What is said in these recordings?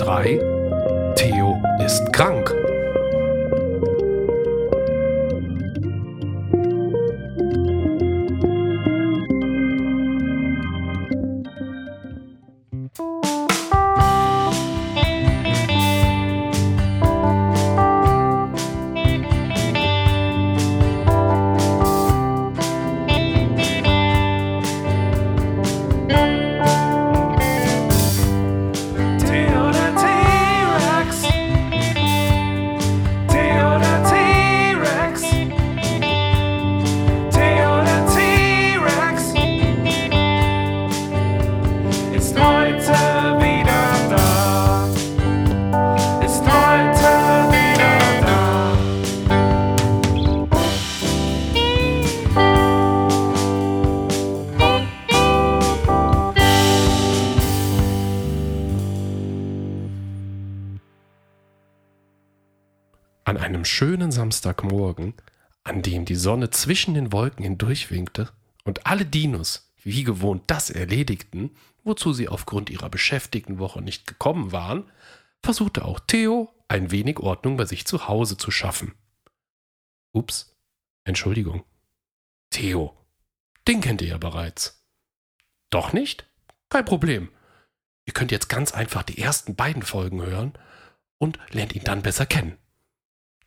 3 Theo ist krank. Ist heute wieder da. Ist heute wieder da. An einem schönen Samstagmorgen, an dem die Sonne zwischen den Wolken hindurchwinkte und alle Dinos wie gewohnt das erledigten, wozu sie aufgrund ihrer beschäftigten Woche nicht gekommen waren, versuchte auch Theo ein wenig Ordnung bei sich zu Hause zu schaffen. Ups, Entschuldigung. Theo, den kennt ihr ja bereits. Doch nicht? Kein Problem. Ihr könnt jetzt ganz einfach die ersten beiden Folgen hören und lernt ihn dann besser kennen.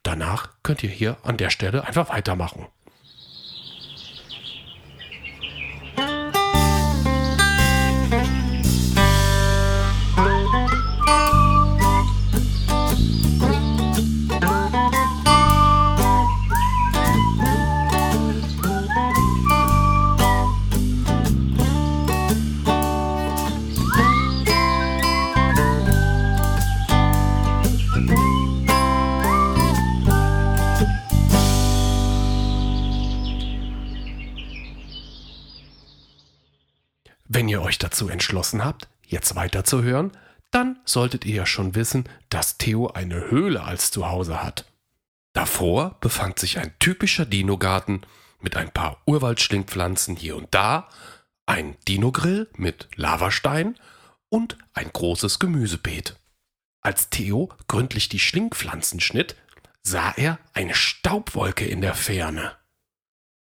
Danach könnt ihr hier an der Stelle einfach weitermachen. Euch dazu entschlossen habt, jetzt weiterzuhören, dann solltet ihr ja schon wissen, dass Theo eine Höhle als Zuhause hat. Davor befand sich ein typischer Dinogarten mit ein paar Urwaldschlingpflanzen hier und da, ein Dinogrill mit Lavastein und ein großes Gemüsebeet. Als Theo gründlich die Schlingpflanzen schnitt, sah er eine Staubwolke in der Ferne.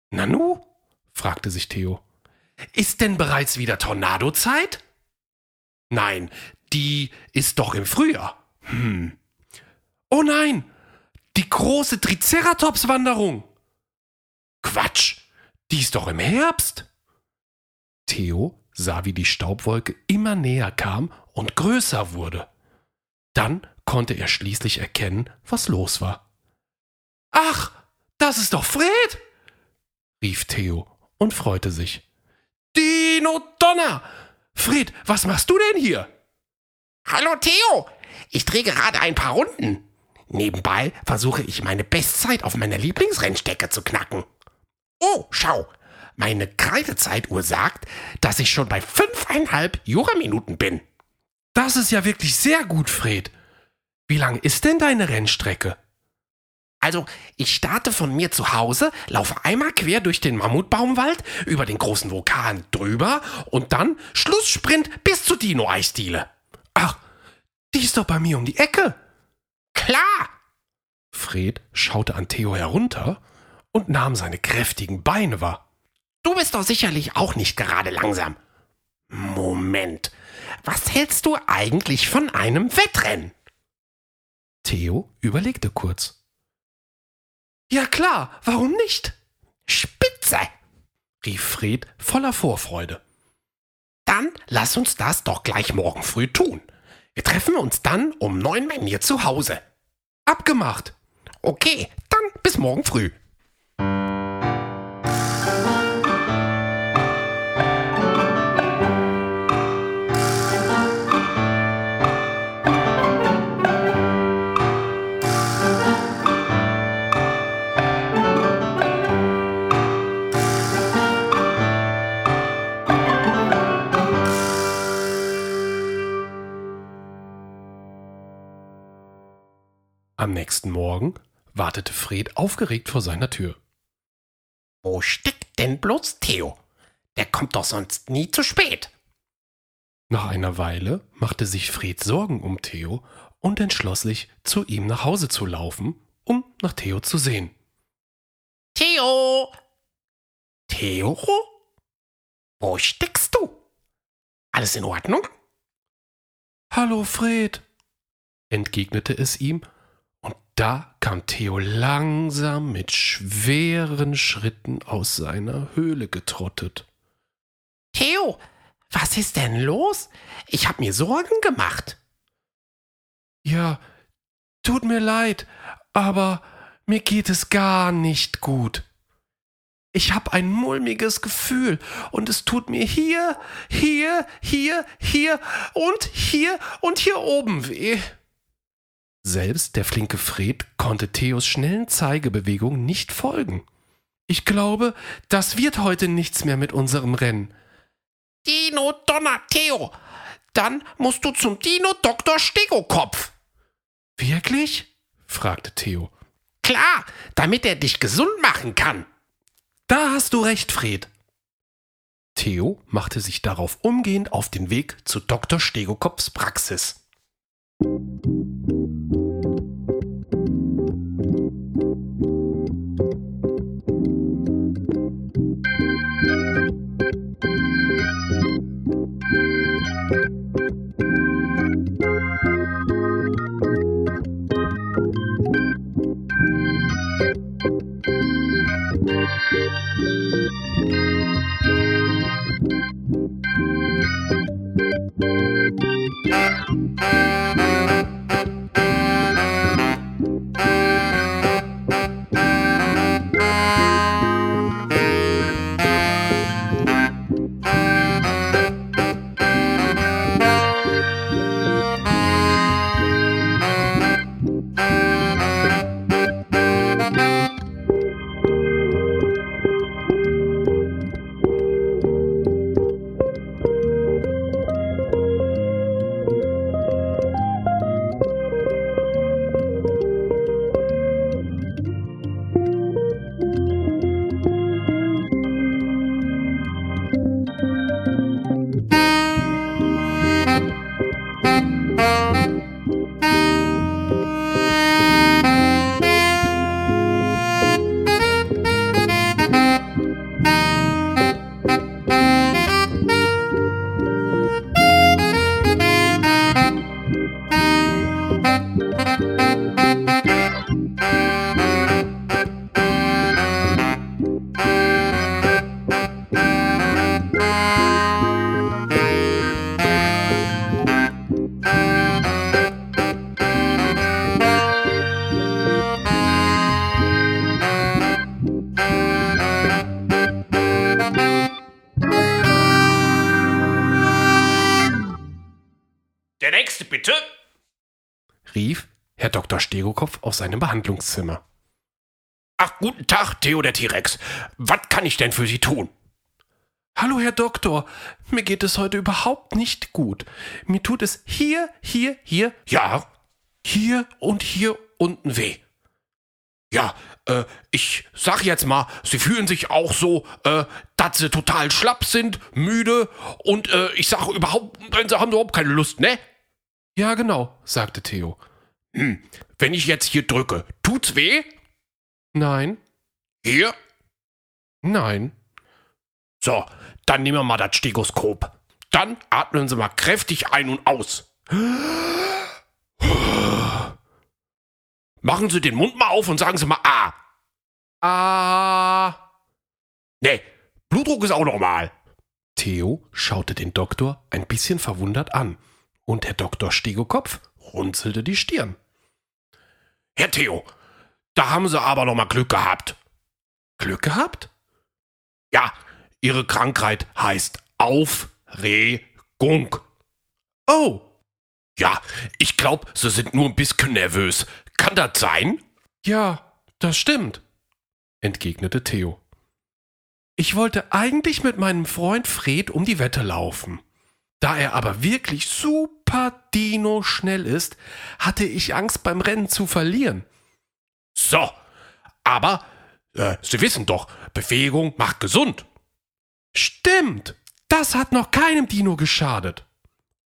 Nanu? fragte sich Theo. Ist denn bereits wieder Tornadozeit? Nein, die ist doch im Frühjahr. Hm. Oh nein, die große Triceratops-Wanderung. Quatsch, die ist doch im Herbst. Theo sah, wie die Staubwolke immer näher kam und größer wurde. Dann konnte er schließlich erkennen, was los war. Ach, das ist doch Fred! rief Theo und freute sich. Dino Donner! Fred, was machst du denn hier? Hallo Theo, ich drehe gerade ein paar Runden. Nebenbei versuche ich meine Bestzeit auf meiner Lieblingsrennstrecke zu knacken. Oh, schau, meine Kreidezeituhr sagt, dass ich schon bei fünfeinhalb Juraminuten bin. Das ist ja wirklich sehr gut, Fred. Wie lang ist denn deine Rennstrecke? Also, ich starte von mir zu Hause, laufe einmal quer durch den Mammutbaumwald, über den großen Vulkan drüber und dann Schlusssprint bis zur Dino-Eisdiele. Ach, die ist doch bei mir um die Ecke. Klar! Fred schaute an Theo herunter und nahm seine kräftigen Beine wahr. Du bist doch sicherlich auch nicht gerade langsam. Moment, was hältst du eigentlich von einem Wettrennen? Theo überlegte kurz. Ja klar, warum nicht? Spitze! rief Fred voller Vorfreude. Dann lass uns das doch gleich morgen früh tun. Wir treffen uns dann um neun bei mir zu Hause. Abgemacht. Okay, dann bis morgen früh. Am nächsten Morgen wartete Fred aufgeregt vor seiner Tür. Wo steckt denn bloß Theo? Der kommt doch sonst nie zu spät. Nach einer Weile machte sich Fred Sorgen um Theo und entschloss sich, zu ihm nach Hause zu laufen, um nach Theo zu sehen. Theo! Theo? Wo steckst du? Alles in Ordnung? Hallo Fred, entgegnete es ihm, und da kam Theo langsam mit schweren Schritten aus seiner Höhle getrottet. Theo, was ist denn los? Ich hab mir Sorgen gemacht. Ja, tut mir leid, aber mir geht es gar nicht gut. Ich habe ein mulmiges Gefühl und es tut mir hier, hier, hier, hier und hier und hier oben weh. Selbst der flinke Fred konnte Theos schnellen Zeigebewegungen nicht folgen. Ich glaube, das wird heute nichts mehr mit unserem Rennen. Dino Donner, Theo. Dann musst du zum Dino Dr. Stegokopf. Wirklich? fragte Theo. Klar, damit er dich gesund machen kann. Da hast du recht, Fred. Theo machte sich darauf umgehend auf den Weg zu Dr. Stegokopfs Praxis. Bitte. rief Herr Dr. Stegokopf aus seinem Behandlungszimmer. Ach, guten Tag, Theo der T-Rex. Was kann ich denn für Sie tun? Hallo, Herr Doktor, mir geht es heute überhaupt nicht gut. Mir tut es hier, hier, hier, Ja, hier und hier unten weh. ja, äh, ich sag jetzt mal, Sie fühlen sich auch so, äh, dass Sie total schlapp sind, müde und äh, ich sag überhaupt, Sie haben überhaupt keine Lust, ne? Ja, genau, sagte Theo. Wenn ich jetzt hier drücke, tut's weh? Nein, Hier? nein. So, dann nehmen wir mal das Stethoskop. Dann atmen Sie mal kräftig ein und aus. Machen Sie den Mund mal auf und sagen Sie mal A. Ah. Nee, Blutdruck ist auch normal. Theo schaute den Doktor ein bisschen verwundert an und Herr Doktor Stegokopf runzelte die Stirn. Herr Theo, da haben Sie aber noch mal Glück gehabt. Glück gehabt? Ja, Ihre Krankheit heißt Aufregung. Oh, Ja, ich glaube, Sie sind nur ein bisschen nervös. Kann das sein? ja, das stimmt, entgegnete Theo. Ich wollte eigentlich mit meinem Freund Fred um die Wette laufen. Da er aber wirklich super Dino schnell ist, hatte ich Angst beim Rennen zu verlieren. So, aber äh, Sie wissen doch, Bewegung macht gesund. Stimmt, das hat noch keinem Dino geschadet.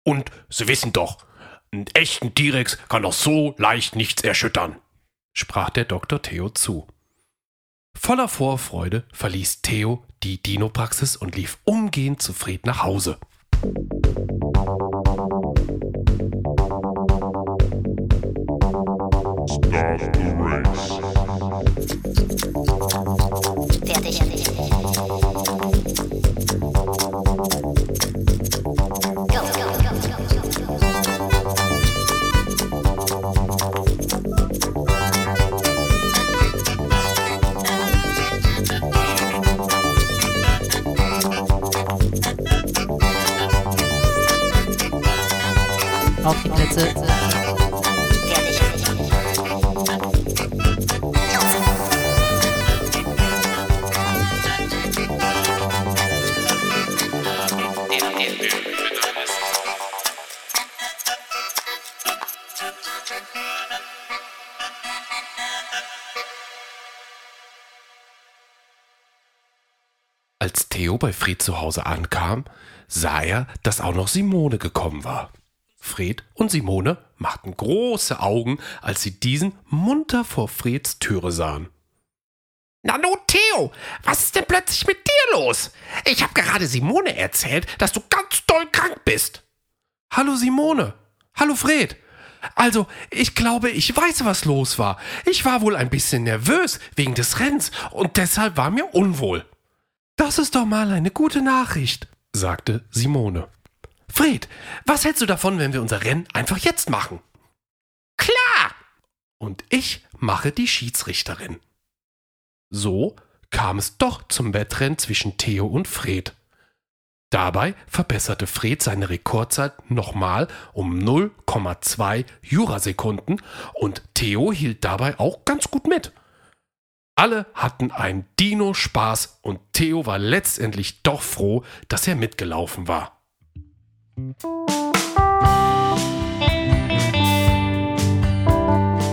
Und Sie wissen doch, einen echten T-Rex kann doch so leicht nichts erschüttern, sprach der Dr. Theo zu. Voller Vorfreude verließ Theo die Dino-Praxis und lief umgehend zu Fred nach Hause. Stop the race. Theo bei Fred zu Hause ankam, sah er, dass auch noch Simone gekommen war. Fred und Simone machten große Augen, als sie diesen munter vor Freds Türe sahen. Nanu, Theo, was ist denn plötzlich mit dir los? Ich habe gerade Simone erzählt, dass du ganz doll krank bist. Hallo Simone. Hallo Fred. Also, ich glaube, ich weiß, was los war. Ich war wohl ein bisschen nervös wegen des Rennens und deshalb war mir unwohl. Das ist doch mal eine gute Nachricht, sagte Simone. Fred, was hältst du davon, wenn wir unser Rennen einfach jetzt machen? Klar! Und ich mache die Schiedsrichterin. So kam es doch zum Wettrennen zwischen Theo und Fred. Dabei verbesserte Fred seine Rekordzeit nochmal um 0,2 Jurasekunden und Theo hielt dabei auch ganz gut mit. Alle hatten einen Dino-Spaß und Theo war letztendlich doch froh, dass er mitgelaufen war.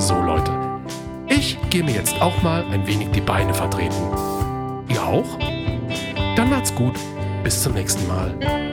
So Leute, ich gehe mir jetzt auch mal ein wenig die Beine vertreten. Ihr auch? Dann macht's gut. Bis zum nächsten Mal.